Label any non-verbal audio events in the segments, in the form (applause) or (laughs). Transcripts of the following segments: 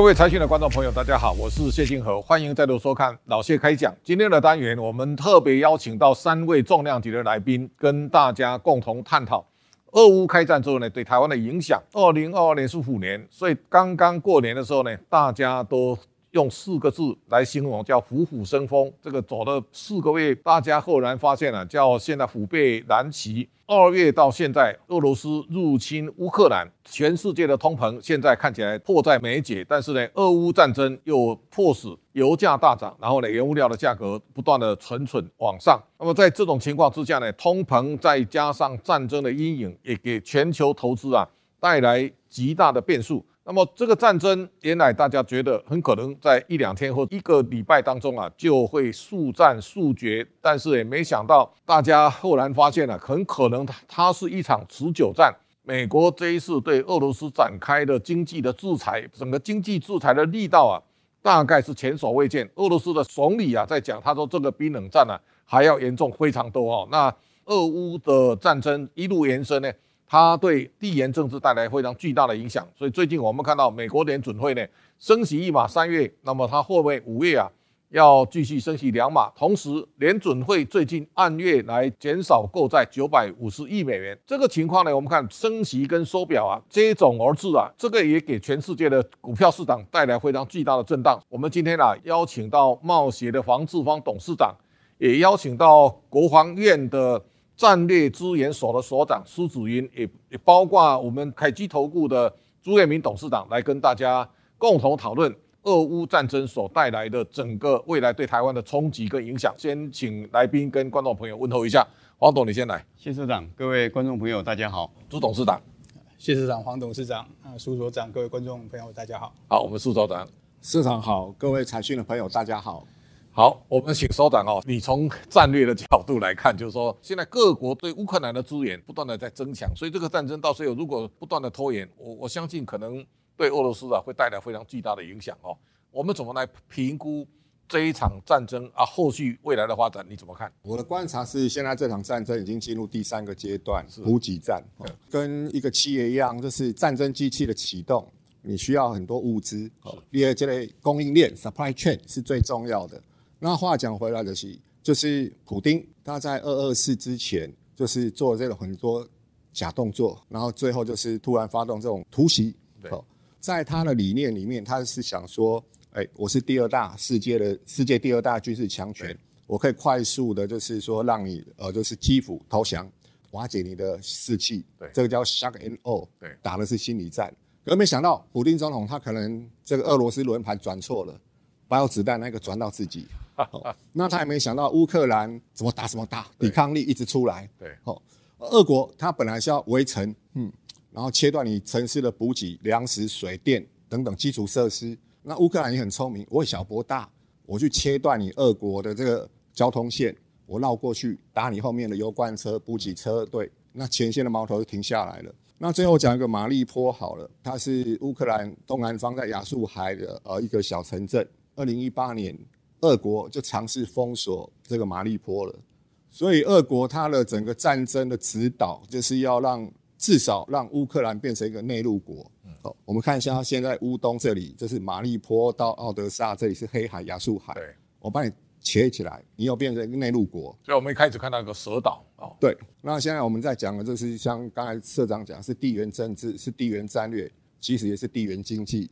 各位财讯的观众朋友，大家好，我是谢金河，欢迎再度收看老谢开讲。今天的单元，我们特别邀请到三位重量级的来宾，跟大家共同探讨俄乌开战之后呢，对台湾的影响。二零二二年是虎年，所以刚刚过年的时候呢，大家都。用四个字来形容，叫虎虎生风。这个走了四个月，大家后来发现了，叫现在虎背蓝旗。二月到现在，俄罗斯入侵乌克兰，全世界的通膨现在看起来迫在眉睫。但是呢，俄乌战争又迫使油价大涨，然后呢，原物料的价格不断的蠢蠢往上。那么在这种情况之下呢，通膨再加上战争的阴影，也给全球投资啊带来极大的变数。那么这个战争，原来大家觉得很可能在一两天或一个礼拜当中啊，就会速战速决。但是也没想到，大家后来发现了，很可能它它是一场持久战。美国这一次对俄罗斯展开的经济的制裁，整个经济制裁的力道啊，大概是前所未见。俄罗斯的总理啊在讲，他说这个比冷战呢还要严重非常多哦。那俄乌的战争一路延伸呢？它对地缘政治带来非常巨大的影响，所以最近我们看到美国联准会呢升息一码三月，那么它会不会五月啊要继续升息两码？同时联准会最近按月来减少购债九百五十亿美元，这个情况呢，我们看升息跟缩表啊接踵而至啊，这个也给全世界的股票市场带来非常巨大的震荡。我们今天啊邀请到贸协的黄志芳董事长，也邀请到国防院的。战略资源所的所长苏子云，也也包括我们凯基投顾的朱岳明董事长来跟大家共同讨论俄乌战争所带来的整个未来对台湾的冲击跟影响。先请来宾跟观众朋友问候一下，黄董你先来。谢社长，各位观众朋友大家好。朱董事长，谢社长，黄董事长，啊，苏所长，各位观众朋友大家好。好，我们苏所长，社长好，各位财讯的朋友大家好。好，我们请首长哦。你从战略的角度来看，就是说，现在各国对乌克兰的资源不断的在增强，所以这个战争到时候如果不断的拖延，我我相信可能对俄罗斯啊会带来非常巨大的影响哦。我们怎么来评估这一场战争啊？后续未来的发展你怎么看？我的观察是，现在这场战争已经进入第三个阶段，是补给战。跟一个企业一样，就是战争机器的启动，你需要很多物资。第二，这类供应链 （supply chain） 是最重要的。那话讲回来的是，就是普丁他在二二四之前，就是做这种很多假动作，然后最后就是突然发动这种突袭。对，在他的理念里面，他是想说，哎，我是第二大世界的世界第二大军事强权，我可以快速的，就是说让你呃，就是基辅投降，瓦解你的士气。对，这个叫 shock and awe。对，打的是心理战。可没想到，普丁总统他可能这个俄罗斯轮盘转错了，把有子弹那个转到自己。哦、(laughs) 那他也没想到乌克兰怎么打怎么打，抵抗力一直出来。对，哦，俄国他本来是要围城，嗯，然后切断你城市的补给、粮食、水电等等基础设施。那乌克兰也很聪明，我小博大，我去切断你俄国的这个交通线，我绕过去打你后面的油罐车、补给车队，那前线的矛头就停下来了。那最后讲一个马利坡好了，它是乌克兰东南方在亚速海的呃一个小城镇。二零一八年。俄国就尝试封锁这个马利坡了，所以俄国它的整个战争的指导就是要让至少让乌克兰变成一个内陆国。好，我们看一下现在乌东这里，这是马利坡到奥德萨，这里是黑海、亚速海。对，我帮你切起来，你又变成一个内陆国。所以我们一开始看到一个蛇岛。哦，对。那现在我们在讲的就是像刚才社长讲，是地缘政治，是地缘战略，其实也是地缘经济。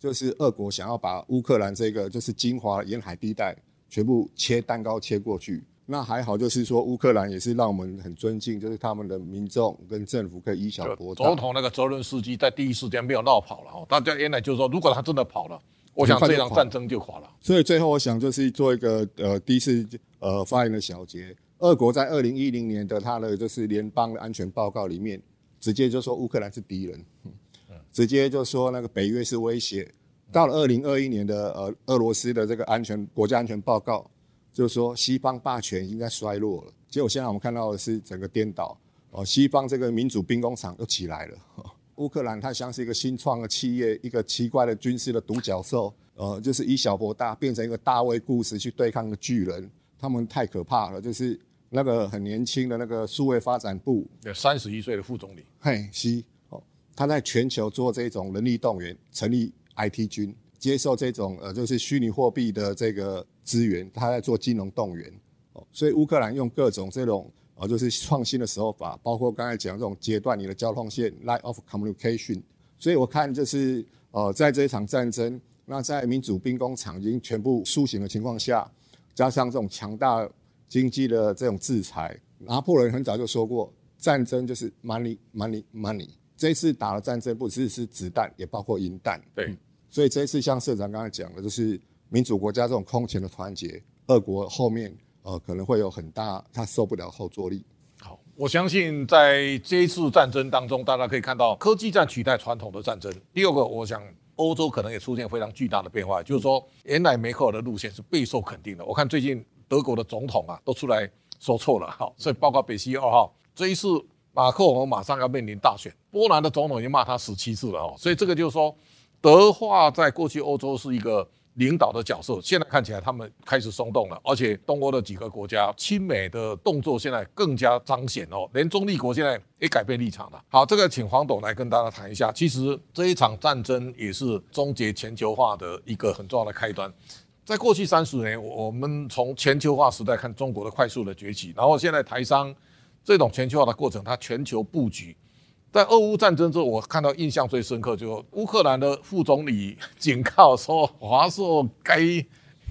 就是俄国想要把乌克兰这个就是精华沿海地带全部切蛋糕切过去，那还好，就是说乌克兰也是让我们很尊敬，就是他们的民众跟政府可以以小博大。总统那个泽伦斯基在第一时间没有闹跑了，大家原来就是说，如果他真的跑了，我想这场战争就垮了。所以最后我想就是做一个呃第一次呃发言的小结，俄国在二零一零年的他的就是联邦的安全报告里面，直接就说乌克兰是敌人。直接就说那个北约是威胁，到了二零二一年的呃俄罗斯的这个安全国家安全报告，就是说西方霸权应该衰落了。结果现在我们看到的是整个颠倒，哦，西方这个民主兵工厂又起来了。(laughs) 乌克兰它像是一个新创的企业，一个奇怪的军事的独角兽，呃，就是以小博大，变成一个大卫故事去对抗一个巨人，他们太可怕了。就是那个很年轻的那个数位发展部，有三十一岁的副总理，嘿，西。他在全球做这种人力动员，成立 IT 军，接受这种呃就是虚拟货币的这个资源，他在做金融动员。哦，所以乌克兰用各种这种呃就是创新的手法，包括刚才讲这种截断你的交通线 （line of communication）。所以我看就是呃在这一场战争，那在民主兵工厂已经全部苏醒的情况下，加上这种强大经济的这种制裁，拿破仑很早就说过，战争就是 money money money。这一次打的战争不只是子弹，也包括银弹。对、嗯，所以这一次像社长刚才讲的，就是民主国家这种空前的团结，俄国后面呃可能会有很大他受不了后坐力。好，我相信在这一次战争当中，大家可以看到科技战取代传统的战争。第二个，我想欧洲可能也出现非常巨大的变化，就是说原来梅克尔的路线是备受肯定的。我看最近德国的总统啊都出来说错了，哈，所以包括北溪二号这一次。马克龙马上要面临大选，波兰的总统已经骂他十七次了哦，所以这个就是说，德化在过去欧洲是一个领导的角色，现在看起来他们开始松动了，而且东欧的几个国家亲美的动作现在更加彰显哦，连中立国现在也改变立场了。好，这个请黄董来跟大家谈一下，其实这一场战争也是终结全球化的一个很重要的开端。在过去三十年，我们从全球化时代看中国的快速的崛起，然后现在台商。这种全球化的过程，它全球布局，在俄乌战争之后，我看到印象最深刻，就乌克兰的副总理警告说：“华硕该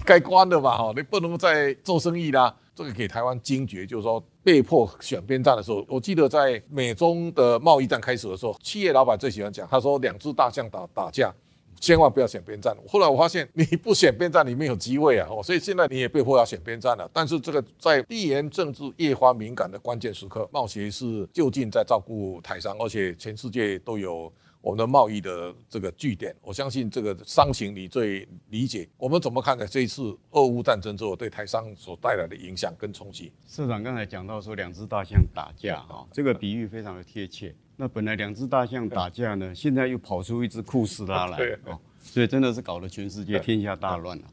该关了吧？哈，你不能再做生意啦。”这个给台湾惊觉，就是说被迫选边站的时候，我记得在美中的贸易战开始的时候，企业老板最喜欢讲，他说：“两只大象打打架。”千万不要选边站。后来我发现你不选边站，你没有机会啊！所以现在你也被迫要选边站了。但是这个在地缘政治越发敏感的关键时刻，贸协是就近在照顾台商，而且全世界都有我们的贸易的这个据点。我相信这个商情你最理解。我们怎么看待这一次俄乌战争之后对台商所带来的影响跟冲击？社长刚才讲到说两只大象打架哈，这个比喻非常的贴切。那本来两只大象打架呢，现在又跑出一只库斯拉来哦，所以真的是搞得全世界天下大乱了。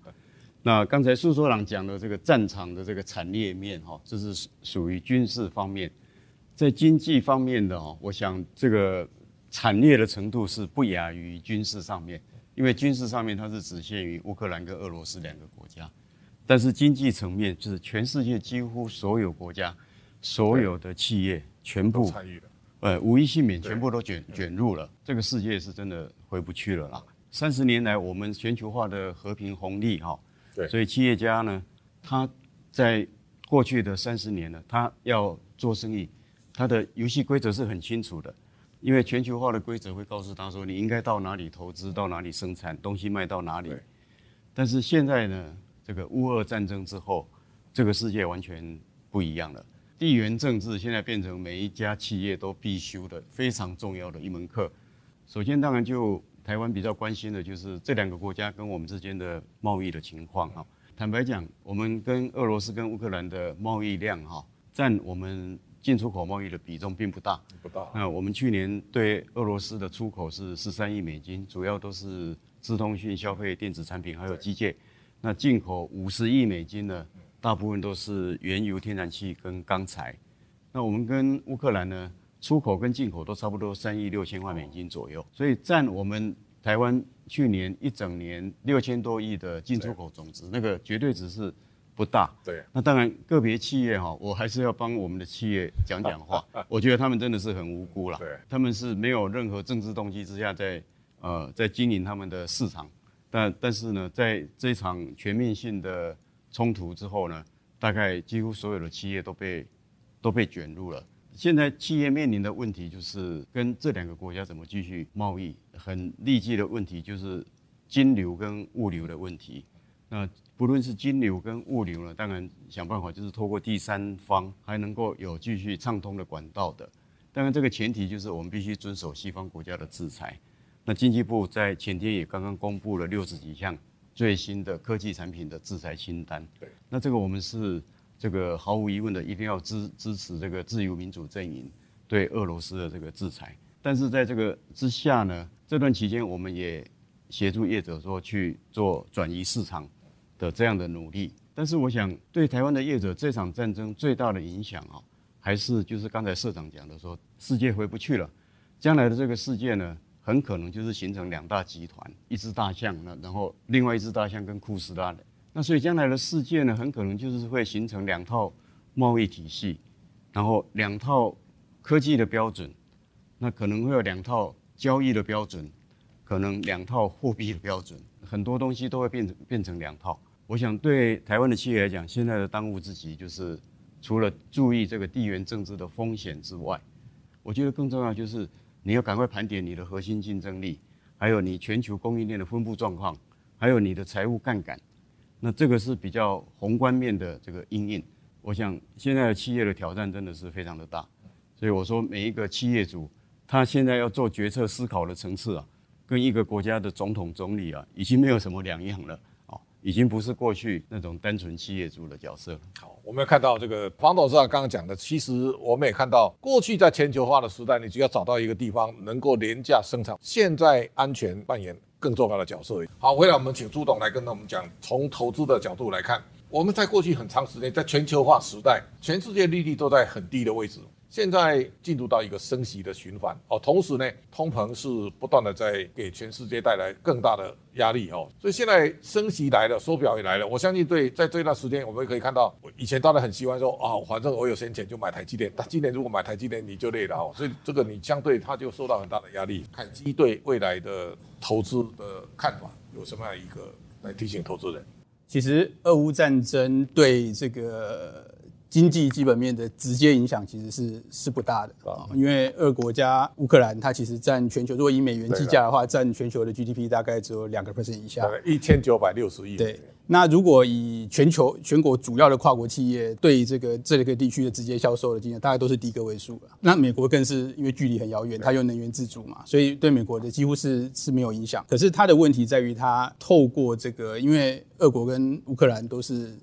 那刚才苏所长讲的这个战场的这个产业面哈，这是属于军事方面，在经济方面的哈，我想这个惨烈的程度是不亚于军事上面，因为军事上面它是只限于乌克兰跟俄罗斯两个国家，但是经济层面就是全世界几乎所有国家、所有的企业全部参与了。呃，无一幸免，全部都卷卷入了。这个世界是真的回不去了啦。三十年来，我们全球化的和平红利哈，对，所以企业家呢，他在过去的三十年呢，他要做生意，他的游戏规则是很清楚的，因为全球化的规则会告诉他说，你应该到哪里投资，到哪里生产，东西卖到哪里。但是现在呢，这个乌俄战争之后，这个世界完全不一样了。地缘政治现在变成每一家企业都必修的非常重要的一门课。首先，当然就台湾比较关心的就是这两个国家跟我们之间的贸易的情况哈。坦白讲，我们跟俄罗斯跟乌克兰的贸易量哈，占我们进出口贸易的比重并不大。不大。那我们去年对俄罗斯的出口是十三亿美金，主要都是资通讯、消费电子产品还有机械。那进口五十亿美金呢？大部分都是原油、天然气跟钢材。那我们跟乌克兰呢，出口跟进口都差不多三亿六千万美金左右，所以占我们台湾去年一整年六千多亿的进出口总值，那个绝对值是不大。对。那当然个别企业哈，我还是要帮我们的企业讲讲话。(laughs) 我觉得他们真的是很无辜了。对。他们是没有任何政治动机之下在呃在经营他们的市场，但但是呢，在这场全面性的。冲突之后呢，大概几乎所有的企业都被都被卷入了。现在企业面临的问题就是跟这两个国家怎么继续贸易，很立即的问题就是金流跟物流的问题。那不论是金流跟物流呢，当然想办法就是透过第三方还能够有继续畅通的管道的。当然这个前提就是我们必须遵守西方国家的制裁。那经济部在前天也刚刚公布了六十几项。最新的科技产品的制裁清单，对，那这个我们是这个毫无疑问的，一定要支支持这个自由民主阵营对俄罗斯的这个制裁。但是在这个之下呢，这段期间我们也协助业者说去做转移市场的这样的努力。但是我想对台湾的业者这场战争最大的影响啊，还是就是刚才社长讲的说，世界回不去了，将来的这个世界呢，很可能就是形成两大集团，一只大象呢，然后另外一只大象跟库斯拉的。那所以将来的世界呢，很可能就是会形成两套贸易体系，然后两套科技的标准，那可能会有两套交易的标准，可能两套货币的标准，很多东西都会变成变成两套。我想对台湾的企业来讲，现在的当务之急就是除了注意这个地缘政治的风险之外，我觉得更重要就是。你要赶快盘点你的核心竞争力，还有你全球供应链的分布状况，还有你的财务杠杆。那这个是比较宏观面的这个因应。我想现在的企业的挑战真的是非常的大，所以我说每一个企业主他现在要做决策思考的层次啊，跟一个国家的总统总理啊，已经没有什么两样了。已经不是过去那种单纯企业主的角色了。好，我们看到这个黄董事长刚刚讲的，其实我们也看到，过去在全球化的时代，你只要找到一个地方能够廉价生产，现在安全扮演更重要的角色。好，回来我们请朱董来跟我们讲，从投资的角度来看，我们在过去很长时间在全球化时代，全世界利率都在很低的位置。现在进入到一个升息的循环哦，同时呢，通膨是不断的在给全世界带来更大的压力哦，所以现在升息来了，缩表也来了。我相信对，在这段时间，我们可以看到，以前大家很喜欢说啊、反正我有闲钱就买台积电，但今年如果买台积电你就累了哦，所以这个你相对它就受到很大的压力。凯基对未来的投资的看法有什么样一个来提醒投资人？其实俄乌战争对这个。经济基本面的直接影响其实是是不大的啊，因为俄国加乌克兰，它其实占全球，如果以美元计价的话，占全球的 GDP 大概只有两个 percent 以下，一千九百六十亿。对，那如果以全球全国主要的跨国企业对这个这个地区的直接销售的金额，大概都是低个位数了。那美国更是因为距离很遥远，它又能源自主嘛，所以对美国的几乎是是没有影响。可是它的问题在于，它透过这个，因为俄国跟乌克兰都是。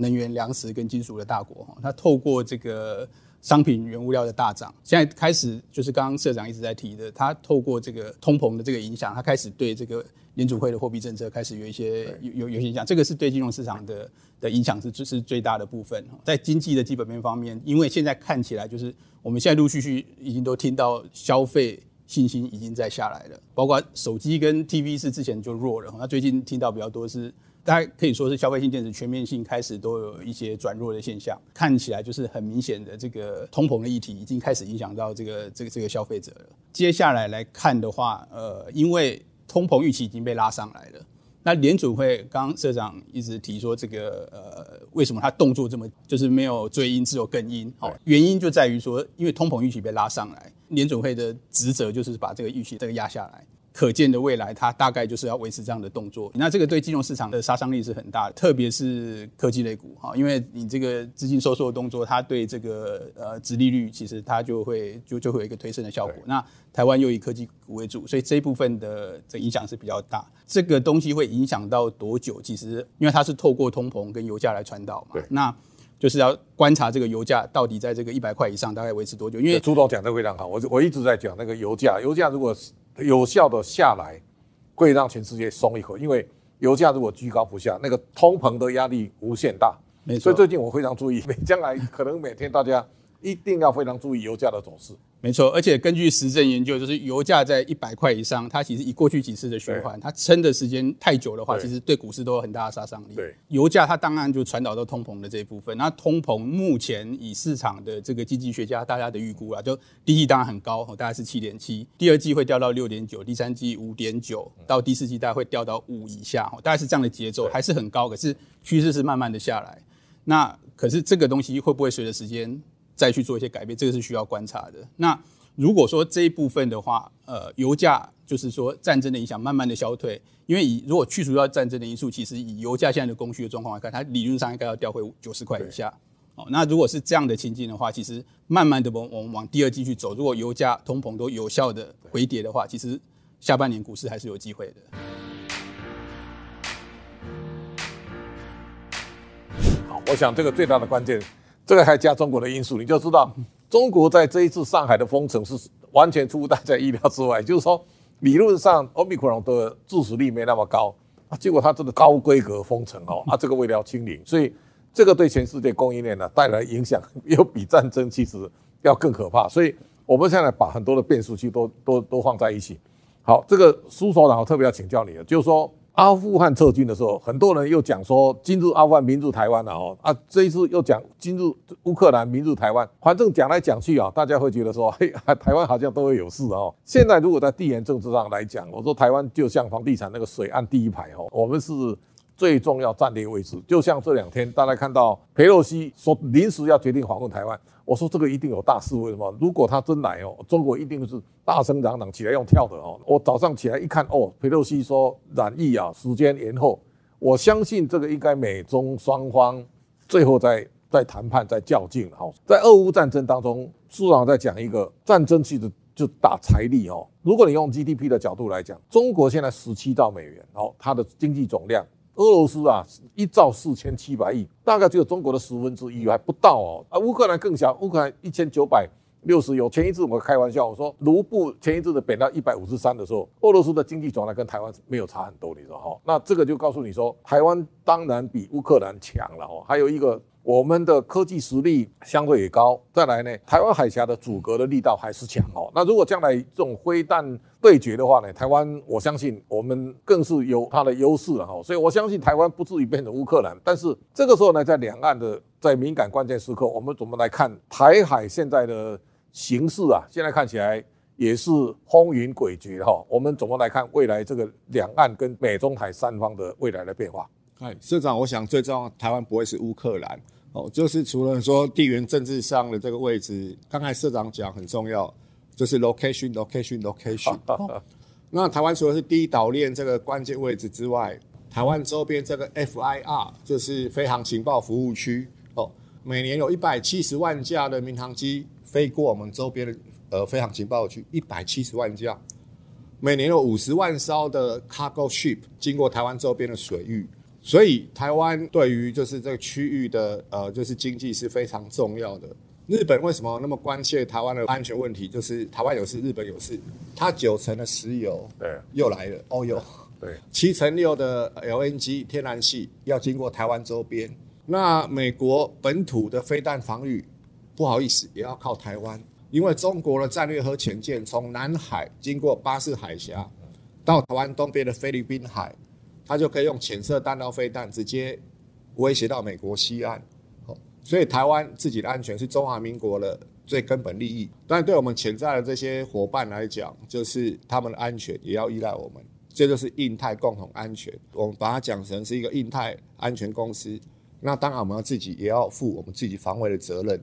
能源、粮食跟金属的大国，哈，它透过这个商品原物料的大涨，现在开始就是刚刚社长一直在提的，它透过这个通膨的这个影响，它开始对这个联储会的货币政策开始有一些有有有影响，这个是对金融市场的的影响是是最大的部分。在经济的基本面方面，因为现在看起来就是我们现在陆续续已经都听到消费信心已经在下来了，包括手机跟 TV 是之前就弱了，那最近听到比较多是。大家可以说是消费性电子全面性开始都有一些转弱的现象，看起来就是很明显的这个通膨的议题已经开始影响到这个这个这个消费者了。接下来来看的话，呃，因为通膨预期已经被拉上来了，那联准会刚刚社长一直提说这个呃，为什么他动作这么就是没有追因，只有更因？好，原因就在于说，因为通膨预期被拉上来，联准会的职责就是把这个预期这个压下来。可见的未来，它大概就是要维持这样的动作。那这个对金融市场的杀伤力是很大的，特别是科技类股哈，因为你这个资金收缩的动作，它对这个呃殖利率其实它就会就就会有一个推升的效果。那台湾又以科技股为主，所以这一部分的这影响是比较大。这个东西会影响到多久？其实因为它是透过通膨跟油价来传导嘛，那就是要观察这个油价到底在这个一百块以上大概维持多久。因为朱总讲的非常好，我我一直在讲那个油价，油价如果。有效的下来，会让全世界松一口，因为油价如果居高不下，那个通膨的压力无限大。没错，所以最近我非常注意，(laughs) 将来可能每天大家一定要非常注意油价的走势。没错，而且根据实证研究，就是油价在一百块以上，它其实以过去几次的循环，它撑的时间太久的话，其实对股市都有很大的杀伤力。对，油价它当然就传导到通膨的这一部分。那通膨目前以市场的这个经济学家大家的预估啊，就第一季当然很高，大概是七点七，第二季会掉到六点九，第三季五点九，到第四季大概会掉到五以下，大概是这样的节奏，还是很高，可是趋势是慢慢的下来。那可是这个东西会不会随着时间再去做一些改变？这个是需要观察的。那如果说这一部分的话，呃，油价就是说战争的影响慢慢的消退，因为以如果去除掉战争的因素，其实以油价现在的供需的状况来看，它理论上应该要掉回九十块以下。哦，那如果是这样的情境的话，其实慢慢的往我们往第二季去走，如果油价通膨都有效的回跌的话，其实下半年股市还是有机会的。好，我想这个最大的关键，这个还加中国的因素，你就知道。中国在这一次上海的封城是完全出乎大家意料之外，就是说理论上奥密克戎的致死率没那么高啊，结果它这个高规格封城哦，(laughs) 啊这个为了清零，所以这个对全世界供应链呢带来影响，又比战争其实要更可怕。所以我们现在把很多的变数器都都都放在一起，好，这个苏所长我特别要请教你了，就是说阿富汗撤军的时候，很多人又讲说进入阿富汗，民主台湾了哦啊，这一次又讲进入乌克兰，民主台湾，反正讲来讲去啊，大家会觉得说，(laughs) 嘿，台湾好像都会有事哦。现在如果在地缘政治上来讲，我说台湾就像房地产那个水岸第一排哦，我们是。最重要战略位置，就像这两天大家看到裴洛西说临时要决定访问台湾，我说这个一定有大事，为什么？如果他真来哦，中国一定是大声嚷嚷起来用跳的哦。我早上起来一看哦，裴洛西说染疫啊，时间延后，我相信这个应该美中双方最后在在谈判在较劲哈。在俄乌战争当中，市长在讲一个战争其实就打财力哦。如果你用 GDP 的角度来讲，中国现在十七兆美元哦，它的经济总量。俄罗斯啊，一兆四千七百亿，大概只有中国的十分之一还不到哦。啊，乌克兰更小，乌克兰一千九百六十有。前一次我开玩笑，我说卢布前一次的贬到一百五十三的时候，俄罗斯的经济总量跟台湾没有差很多，你知道哈？那这个就告诉你说，台湾当然比乌克兰强了哦。还有一个。我们的科技实力相对也高，再来呢，台湾海峡的阻隔的力道还是强哦。那如果将来这种飞弹对决的话呢，台湾我相信我们更是有它的优势了哈。所以我相信台湾不至于变成乌克兰，但是这个时候呢，在两岸的在敏感关键时刻，我们怎么来看台海现在的形势啊？现在看起来也是风云诡谲哈。我们怎么来看未来这个两岸跟美中台三方的未来的变化？哎，社长，我想最重要，台湾不会是乌克兰哦，就是除了说地缘政治上的这个位置，刚才社长讲很重要，就是 location，location，location。(laughs) 那台湾除了是第一岛链这个关键位置之外，台湾周边这个 FIR 就是飞航情报服务区哦，每年有一百七十万架的民航机飞过我们周边的呃飞航情报区，一百七十万架，每年有五十万艘的 cargo ship 经过台湾周边的水域。所以台湾对于就是这个区域的呃就是经济是非常重要的。日本为什么那么关切台湾的安全问题？就是台湾有事，日本有事。它九成的石油对又来了，哦哟，对，七成六的 LNG 天然气要经过台湾周边。那美国本土的飞弹防御，不好意思，也要靠台湾，因为中国的战略核潜舰从南海经过巴士海峡到台湾东边的菲律宾海。他就可以用潜射弹道飞弹直接威胁到美国西岸，所以台湾自己的安全是中华民国的最根本利益。但对我们潜在的这些伙伴来讲，就是他们的安全也要依赖我们，这就是印太共同安全。我们把它讲成是一个印太安全公司，那当然我们要自己也要负我们自己防卫的责任。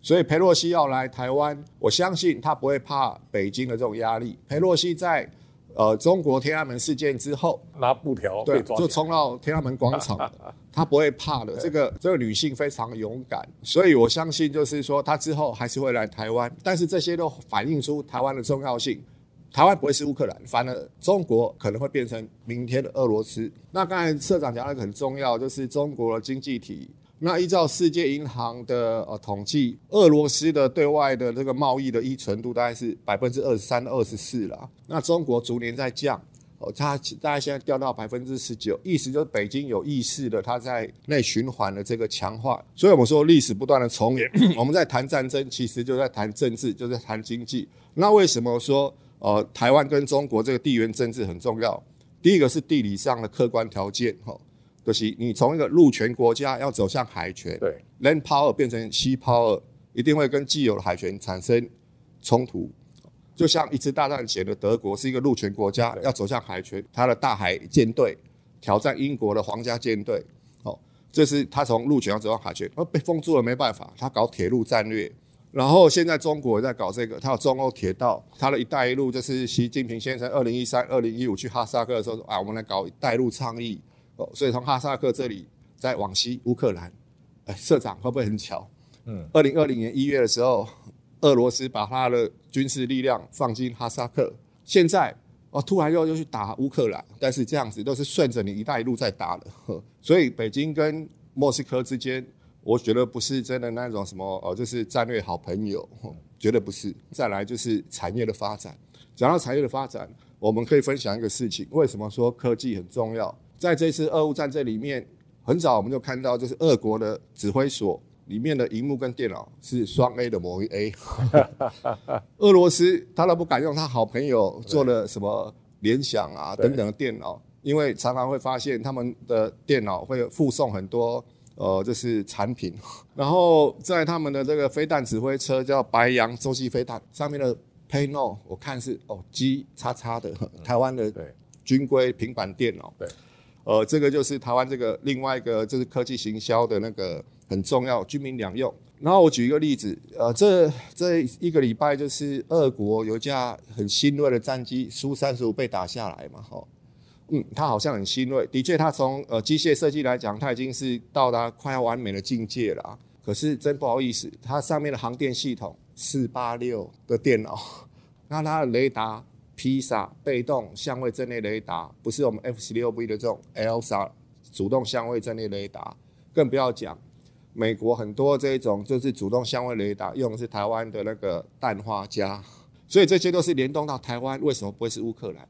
所以佩洛西要来台湾，我相信他不会怕北京的这种压力。佩洛西在。呃，中国天安门事件之后，拿布条对，就冲到天安门广场，(laughs) 他不会怕的。这个这个女性非常勇敢，所以我相信就是说，她之后还是会来台湾。但是这些都反映出台湾的重要性。台湾不会是乌克兰，反而中国可能会变成明天的俄罗斯。那刚才社长讲的很重要，就是中国的经济体。那依照世界银行的呃统计，俄罗斯的对外的这个贸易的依存度大概是百分之二十三、二十四了。那中国逐年在降，哦，它大概现在掉到百分之十九，意思就是北京有意识的它在内循环的这个强化。所以我们说历史不断的重演，(clears throat) 我们在谈战争，其实就在谈政治，就在谈经济。那为什么说呃台湾跟中国这个地缘政治很重要？第一个是地理上的客观条件，哈。就是你从一个陆权国家要走向海权，对，land power 变成 sea power，一定会跟既有的海权产生冲突。就像一次大战前的德国是一个陆权国家，要走向海权，它的大海舰队挑战英国的皇家舰队，哦，这是他从陆权要走向海权，而被封住了没办法，他搞铁路战略。然后现在中国也在搞这个，它有中欧铁道，它的一带一路就是习近平先生二零一三、二零一五去哈萨克的时候啊，我们来搞一带一路倡议。所以从哈萨克这里再往西乌克兰，哎，社长会不会很巧？嗯，二零二零年一月的时候，俄罗斯把他的军事力量放进哈萨克，现在哦突然又又去打乌克兰，但是这样子都是顺着你一带一路在打的。所以北京跟莫斯科之间，我觉得不是真的那种什么哦，就是战略好朋友，绝对不是。再来就是产业的发展，讲到产业的发展，我们可以分享一个事情，为什么说科技很重要？在这次俄乌战争里面，很早我们就看到，就是俄国的指挥所里面的荧幕跟电脑是双 A 的某一 A。(laughs) 俄罗斯他都不敢用他好朋友做的什么联想啊等等的电脑，因为常常会发现他们的电脑会附送很多呃就是产品，然后在他们的这个飞弹指挥车叫白羊洲际飞弹上面的 Panel 我看是哦 G 叉叉的台湾的军规平板电脑。对。呃，这个就是台湾这个另外一个就是科技行销的那个很重要，军民两用。然后我举一个例子，呃，这这一个礼拜就是俄国有一架很新锐的战机苏三十五被打下来嘛，哈，嗯，它好像很新锐，的确，它从呃机械设计来讲，它已经是到达快要完美的境界了。可是真不好意思，它上面的航电系统四八六的电脑，(laughs) 那它的雷达。披萨被动相位阵列雷达不是我们 F 十六 V 的这种 L 三主动相位阵列雷达，更不要讲美国很多这种就是主动相位雷达用的是台湾的那个氮化镓，所以这些都是联动到台湾。为什么不会是乌克兰？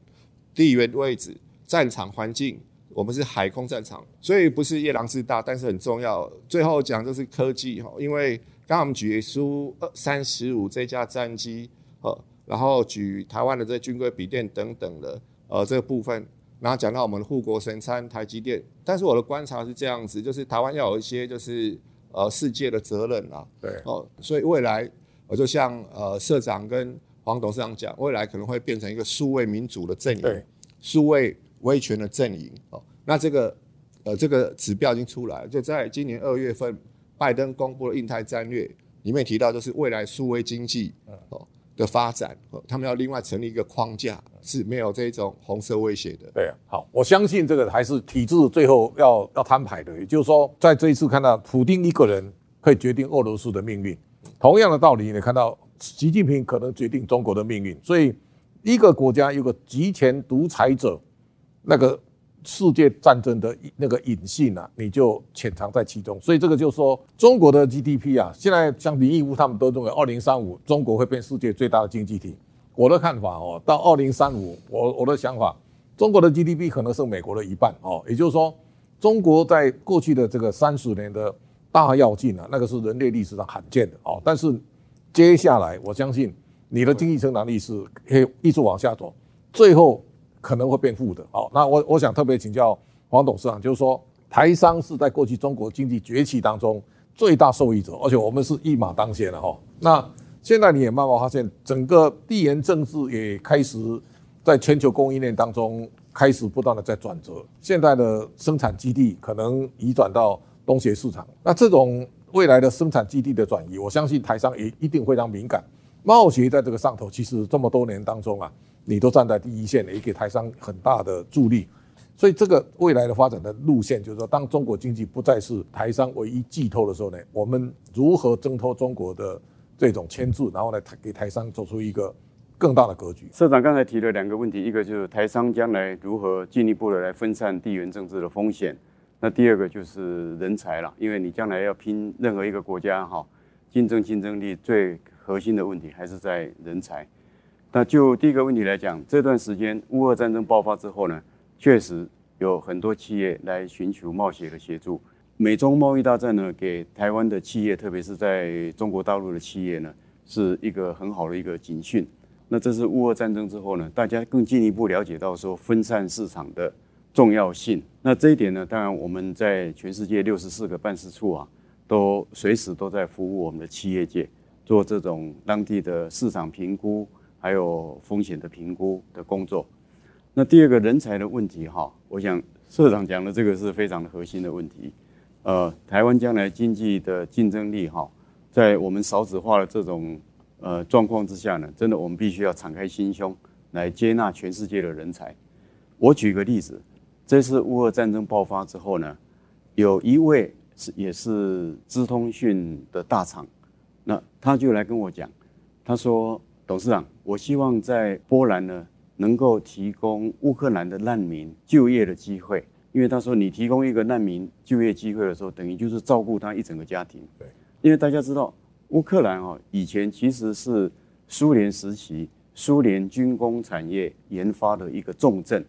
地缘位置、战场环境，我们是海空战场，所以不是夜郎自大，但是很重要。最后讲就是科技哈，因为刚刚我们举苏二三十五这架战机，呃。然后举台湾的这军规笔电等等的，呃，这个部分，然后讲到我们的护国神山台积电。但是我的观察是这样子，就是台湾要有一些就是呃世界的责任啊。对。哦，所以未来我就像呃社长跟黄董事长讲，未来可能会变成一个数位民主的阵营，对，数位威权的阵营。哦，那这个呃这个指标已经出来了，就在今年二月份，拜登公布了印太战略，里面提到就是未来数位经济。哦。的发展，他们要另外成立一个框架，是没有这种红色威胁的。对啊，好，我相信这个还是体制最后要要摊牌的。也就是说，在这一次看到普丁一个人可以决定俄罗斯的命运，同样的道理，你看到习近平可能决定中国的命运。所以，一个国家有个集权独裁者，那个。世界战争的那个隐性啊，你就潜藏在其中。所以这个就是说，中国的 GDP 啊，现在像林义夫他们都认为，二零三五中国会变世界最大的经济体。我的看法哦，到二零三五，我我的想法，中国的 GDP 可能是美国的一半哦。也就是说，中国在过去的这个三十年的大跃进啊，那个是人类历史上罕见的哦。但是接下来，我相信你的经济成长力是可以一直往下走，最后。可能会变负的，好，那我我想特别请教黄董事长，就是说台商是在过去中国经济崛起当中最大受益者，而且我们是一马当先的哈。那现在你也慢慢发现，整个地缘政治也开始在全球供应链当中开始不断的在转折，现在的生产基地可能移转到东协市场，那这种未来的生产基地的转移，我相信台商也一定非常敏感。贸协在这个上头，其实这么多年当中啊。你都站在第一线，也给台商很大的助力，所以这个未来的发展的路线，就是说，当中国经济不再是台商唯一寄托的时候呢，我们如何挣脱中国的这种牵制，然后来给台商做出一个更大的格局？社长刚才提了两个问题，一个就是台商将来如何进一步的来分散地缘政治的风险，那第二个就是人才了，因为你将来要拼任何一个国家哈，竞争竞争力最核心的问题还是在人才。那就第一个问题来讲，这段时间乌俄战争爆发之后呢，确实有很多企业来寻求贸协的协助。美中贸易大战呢，给台湾的企业，特别是在中国大陆的企业呢，是一个很好的一个警讯。那这是乌俄战争之后呢，大家更进一步了解到说分散市场的重要性。那这一点呢，当然我们在全世界六十四个办事处啊，都随时都在服务我们的企业界，做这种当地的市场评估。还有风险的评估的工作。那第二个人才的问题哈，我想社长讲的这个是非常的核心的问题。呃，台湾将来经济的竞争力哈，在我们少子化的这种呃状况之下呢，真的我们必须要敞开心胸来接纳全世界的人才。我举个例子，这次乌俄战争爆发之后呢，有一位是也是资通讯的大厂，那他就来跟我讲，他说。董事长，我希望在波兰呢，能够提供乌克兰的难民就业的机会，因为他说你提供一个难民就业机会的时候，等于就是照顾他一整个家庭。对，因为大家知道乌克兰哦，以前其实是苏联时期苏联军工产业研发的一个重镇，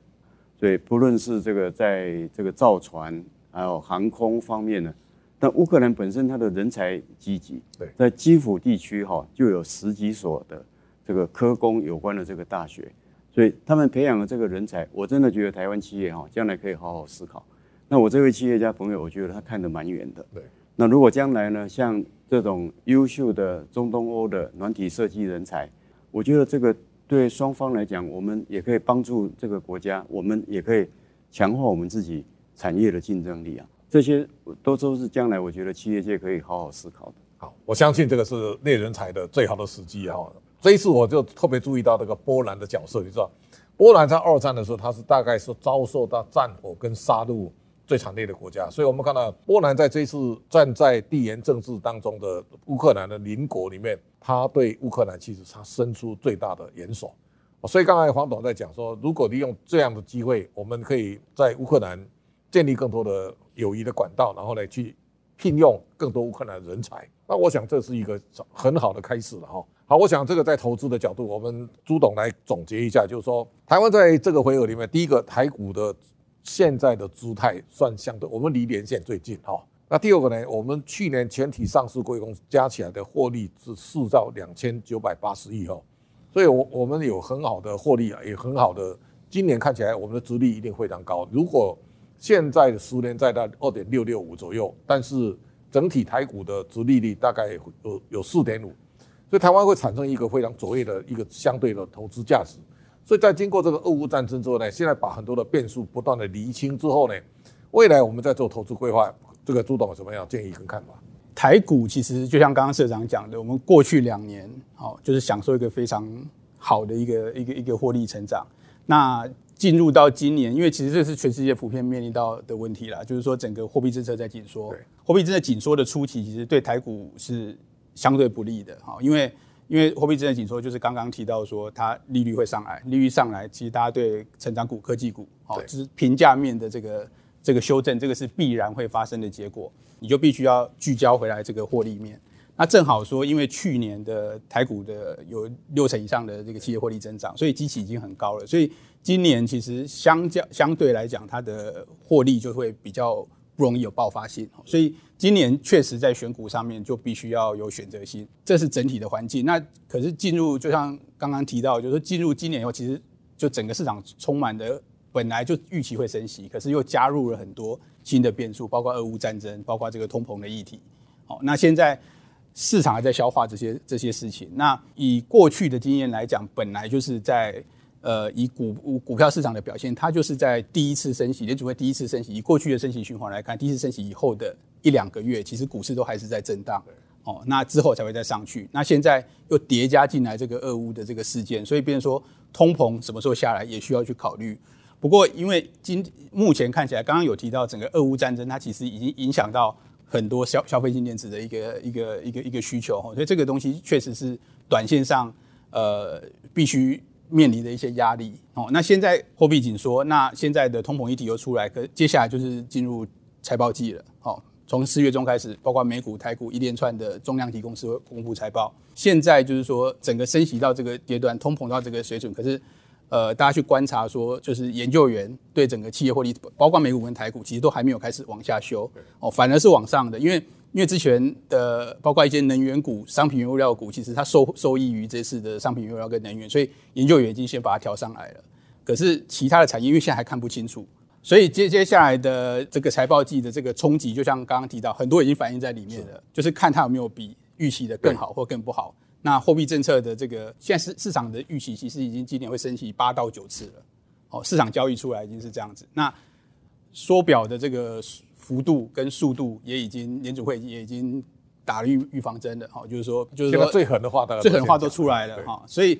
所以不论是这个在这个造船还有航空方面呢，那乌克兰本身它的人才济济，对，在基辅地区哈就有十几所的这个科工有关的这个大学，所以他们培养的这个人才，我真的觉得台湾企业哈将来可以好好思考。那我这位企业家朋友，我觉得他看得蛮远的。对，那如果将来呢，像这种优秀的中东欧的软体设计人才，我觉得这个对双方来讲，我们也可以帮助这个国家，我们也可以强化我们自己产业的竞争力啊。这些都都是将来我觉得企业界可以好好思考的。好，我相信这个是猎人才的最好的时机哈。这一次我就特别注意到这个波兰的角色，你知道，波兰在二战的时候，它是大概是遭受到战火跟杀戮。最惨烈的国家，所以我们看到波兰在这一次站在地缘政治当中的乌克兰的邻国里面，他对乌克兰其实他伸出最大的援手。所以刚才黄董在讲说，如果利用这样的机会，我们可以在乌克兰建立更多的友谊的管道，然后呢去聘用更多乌克兰人才。那我想这是一个很好的开始了哈。好，我想这个在投资的角度，我们朱董来总结一下，就是说台湾在这个回合里面，第一个台股的。现在的姿态算相对，我们离连线最近哈。那第二个呢，我们去年全体上市贵公司加起来的获利是四兆两千九百八十亿哈，所以我我们有很好的获利啊，也很好的。今年看起来我们的殖利一定非常高。如果现在的十年在到二点六六五左右，但是整体台股的殖利率大概有有四点五，所以台湾会产生一个非常卓越的一个相对的投资价值。所以在经过这个俄乌战争之后呢，现在把很多的变数不断的厘清之后呢，未来我们在做投资规划，这个朱董有什么样建议跟看法？台股其实就像刚刚社长讲的，我们过去两年好就是享受一个非常好的一个一个一个获利成长。那进入到今年，因为其实这是全世界普遍面临到的问题啦，就是说整个货币政策在紧缩，对，货币政策紧缩的初期，其实对台股是相对不利的，哈，因为。因为货币政策紧缩，就是刚刚提到说它利率会上来，利率上来，其实大家对成长股、科技股，好，就是评价面的这个这个修正，这个是必然会发生的结果，你就必须要聚焦回来这个获利面。那正好说，因为去年的台股的有六成以上的这个企业获利增长，所以基期已经很高了，所以今年其实相较相对来讲，它的获利就会比较。不容易有爆发性，所以今年确实在选股上面就必须要有选择性，这是整体的环境。那可是进入，就像刚刚提到，就是进入今年以后，其实就整个市场充满的本来就预期会升息，可是又加入了很多新的变数，包括俄乌战争，包括这个通膨的议题。好，那现在市场还在消化这些这些事情。那以过去的经验来讲，本来就是在。呃，以股股票市场的表现，它就是在第一次升息，联储会第一次升息，以过去的升息循环来看，第一次升息以后的一两个月，其实股市都还是在震荡，哦，那之后才会再上去。那现在又叠加进来这个俄乌的这个事件，所以变成说通膨什么时候下来也需要去考虑。不过，因为今目前看起来，刚刚有提到整个俄乌战争，它其实已经影响到很多消消费性电子的一个一个一个一个需求，所以这个东西确实是短线上呃必须。面临的一些压力哦，那现在货币紧缩，那现在的通膨议题又出来，可接下来就是进入财报季了。好，从四月中开始，包括美股、台股一连串的重量级公司会公布财报。现在就是说，整个升息到这个阶段，通膨到这个水准，可是呃，大家去观察说，就是研究员对整个企业获利，包括美股跟台股，其实都还没有开始往下修哦，反而是往上的，因为。因为之前的包括一些能源股、商品原物料股，其实它受受益于这次的商品原物料跟能源，所以研究员已经先把它调上来了。可是其他的产业，因为现在还看不清楚，所以接接下来的这个财报季的这个冲击，就像刚刚提到，很多已经反映在里面了，是就是看它有没有比预期的更好或更不好。那货币政策的这个现在市市场的预期，其实已经今年会升息八到九次了。哦，市场交易出来已经是这样子。那缩表的这个。幅度跟速度也已经联储会也已经打了预预防针了，哈，就是说，就是说最狠的话，最狠的话都出来了，哈，所以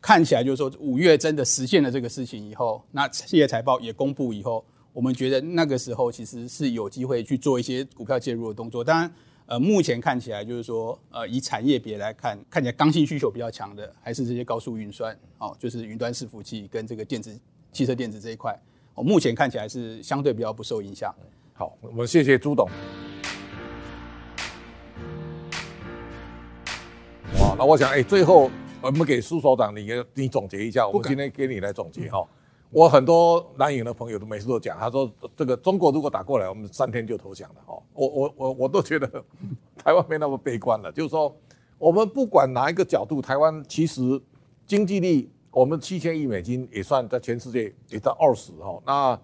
看起来就是说五月真的实现了这个事情以后，那企业财报也公布以后，我们觉得那个时候其实是有机会去做一些股票介入的动作。当然，呃，目前看起来就是说，呃，以产业别来看，看起来刚性需求比较强的还是这些高速运算，哦，就是云端伺服器跟这个电子汽车电子这一块，哦，目前看起来是相对比较不受影响。好，我们谢谢朱董。哇，那我想，哎，最后我们给苏所长，你你总结一下，我们今天给你来总结哈。我很多蓝营的朋友都每次都讲，他说这个中国如果打过来，我们三天就投降了。哦，我我我我都觉得 (laughs) 台湾没那么悲观了。就是说，我们不管哪一个角度，台湾其实经济力，我们七千亿美金也算在全世界也在二十哈。那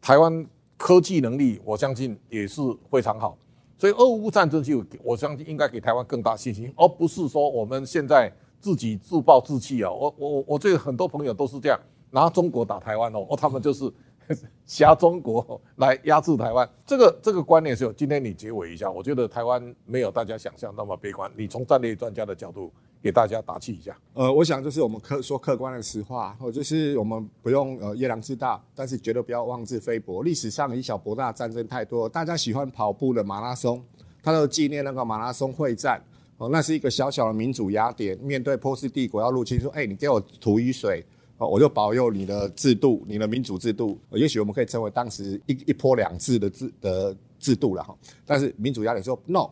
台湾科技能力，我相信也是非常好。所以俄乌战争就我相信应该给台湾更大信心，而不是说我们现在自己自暴自弃啊！我我我这个很多朋友都是这样拿中国打台湾哦，哦他们就是 (laughs) 挟中国来压制台湾，这个这个观念是有。今天你结尾一下，我觉得台湾没有大家想象那么悲观。你从战略专家的角度给大家打气一下。呃，我想就是我们客说客观的实话，或就是我们不用呃夜郎自大，但是绝对不要妄自菲薄。历史上以小博大战争太多，大家喜欢跑步的马拉松，他都纪念那个马拉松会战。哦，那是一个小小的民主雅典，面对波斯帝国要入侵，说，哎、你给我土与水，哦，我就保佑你的制度，你的民主制度。也许我们可以称为当时一一波两制的制的制度了哈。但是民主雅典说 no，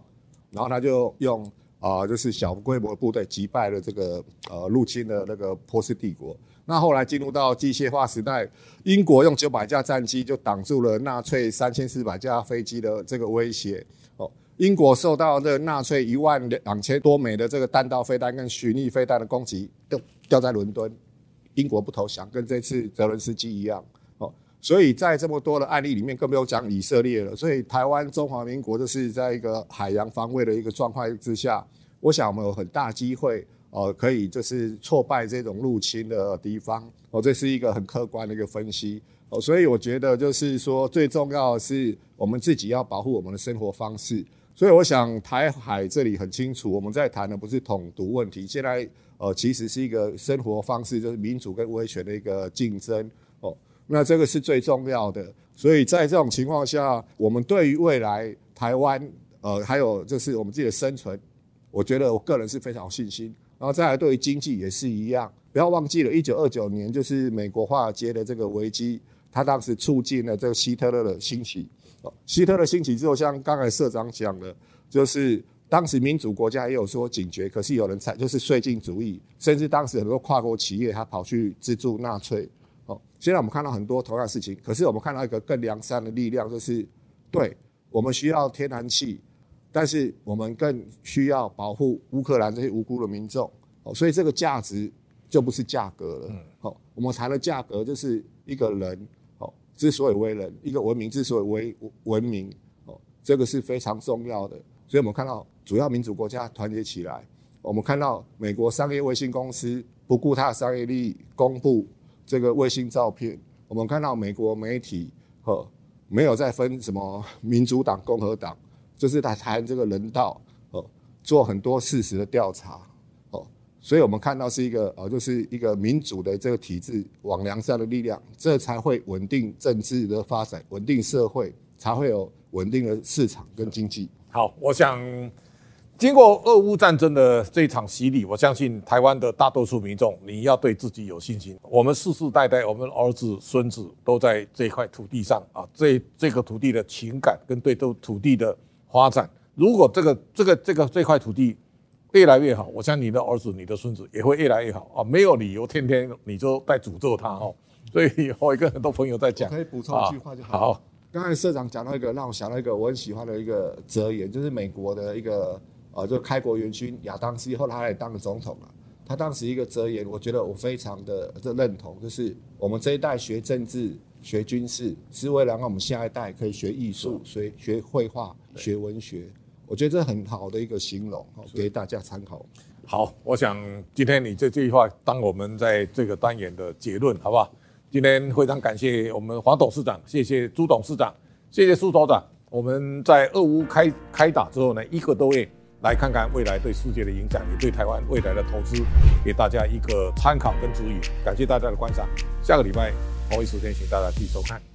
然后他就用啊、就是小规模的部队击败了这个呃入侵的那个波斯帝国。那后来进入到机械化时代，英国用九百架战机就挡住了纳粹三千四百架飞机的这个威胁。哦英国受到这个纳粹一万两千多枚的这个弹道飞弹跟巡弋飞弹的攻击，都掉在伦敦。英国不投降，跟这次泽伦斯基一样。所以在这么多的案例里面，更不用讲以色列了。所以台湾中华民国就是在一个海洋防卫的一个状况之下，我想我们有很大机会，呃，可以就是挫败这种入侵的敌方。哦，这是一个很客观的一个分析。哦，所以我觉得就是说，最重要的是我们自己要保护我们的生活方式。所以我想台海这里很清楚，我们在谈的不是统独问题，现在呃其实是一个生活方式，就是民主跟威权的一个竞争。那这个是最重要的。所以在这种情况下，我们对于未来台湾呃还有就是我们自己的生存，我觉得我个人是非常有信心。然后再来对于经济也是一样，不要忘记了，一九二九年就是美国华尔街的这个危机，它当时促进了这个希特勒的兴起。希特勒兴起之后，像刚才社长讲的，就是当时民主国家也有说警觉，可是有人才就是绥靖主义，甚至当时很多跨国企业他跑去资助纳粹。哦，现在我们看到很多同样的事情，可是我们看到一个更良善的力量，就是对我们需要天然气，但是我们更需要保护乌克兰这些无辜的民众。哦，所以这个价值就不是价格了。好，我们谈的价格就是一个人。之所以为人，一个文明之所以为文明，哦，这个是非常重要的。所以我们看到主要民主国家团结起来，我们看到美国商业卫星公司不顾它的商业利益，公布这个卫星照片。我们看到美国媒体和没有再分什么民主党、共和党，就是在谈这个人道，哦，做很多事实的调查哦。所以我们看到是一个呃，就是一个民主的这个体制往良善的力量，这才会稳定政治的发展，稳定社会，才会有稳定的市场跟经济。好，我想经过俄乌战争的这一场洗礼，我相信台湾的大多数民众，你要对自己有信心。我们世世代代，我们儿子孙子都在这块土地上啊，这这个土地的情感跟对这土地的发展，如果这个这个这个这块土地。越来越好，我相信你的儿子、你的孙子也会越来越好啊！没有理由天天你就在诅咒他哦。所以我也跟很多朋友在讲，可以补充一句话就好。好，刚才社长讲到一个让我想到一个我很喜欢的一个哲言，就是美国的一个呃，就开国元勋亚当斯，后来他也当了总统了。他当时一个哲言，我觉得我非常的这认同，就是我们这一代学政治、学军事，是为了让我们下一代可以学艺术、学学绘画、学文学。我觉得这很好的一个形容，给大家参考。好，我想今天你这这句话当我们在这个单元的结论，好不好？今天非常感谢我们黄董事长，谢谢朱董事长，谢谢苏所长。我们在俄乌开开打之后呢，一个多月来看看未来对世界的影响，也对台湾未来的投资，给大家一个参考跟指引。感谢大家的观赏，下个礼拜同一时间请大家继续收看。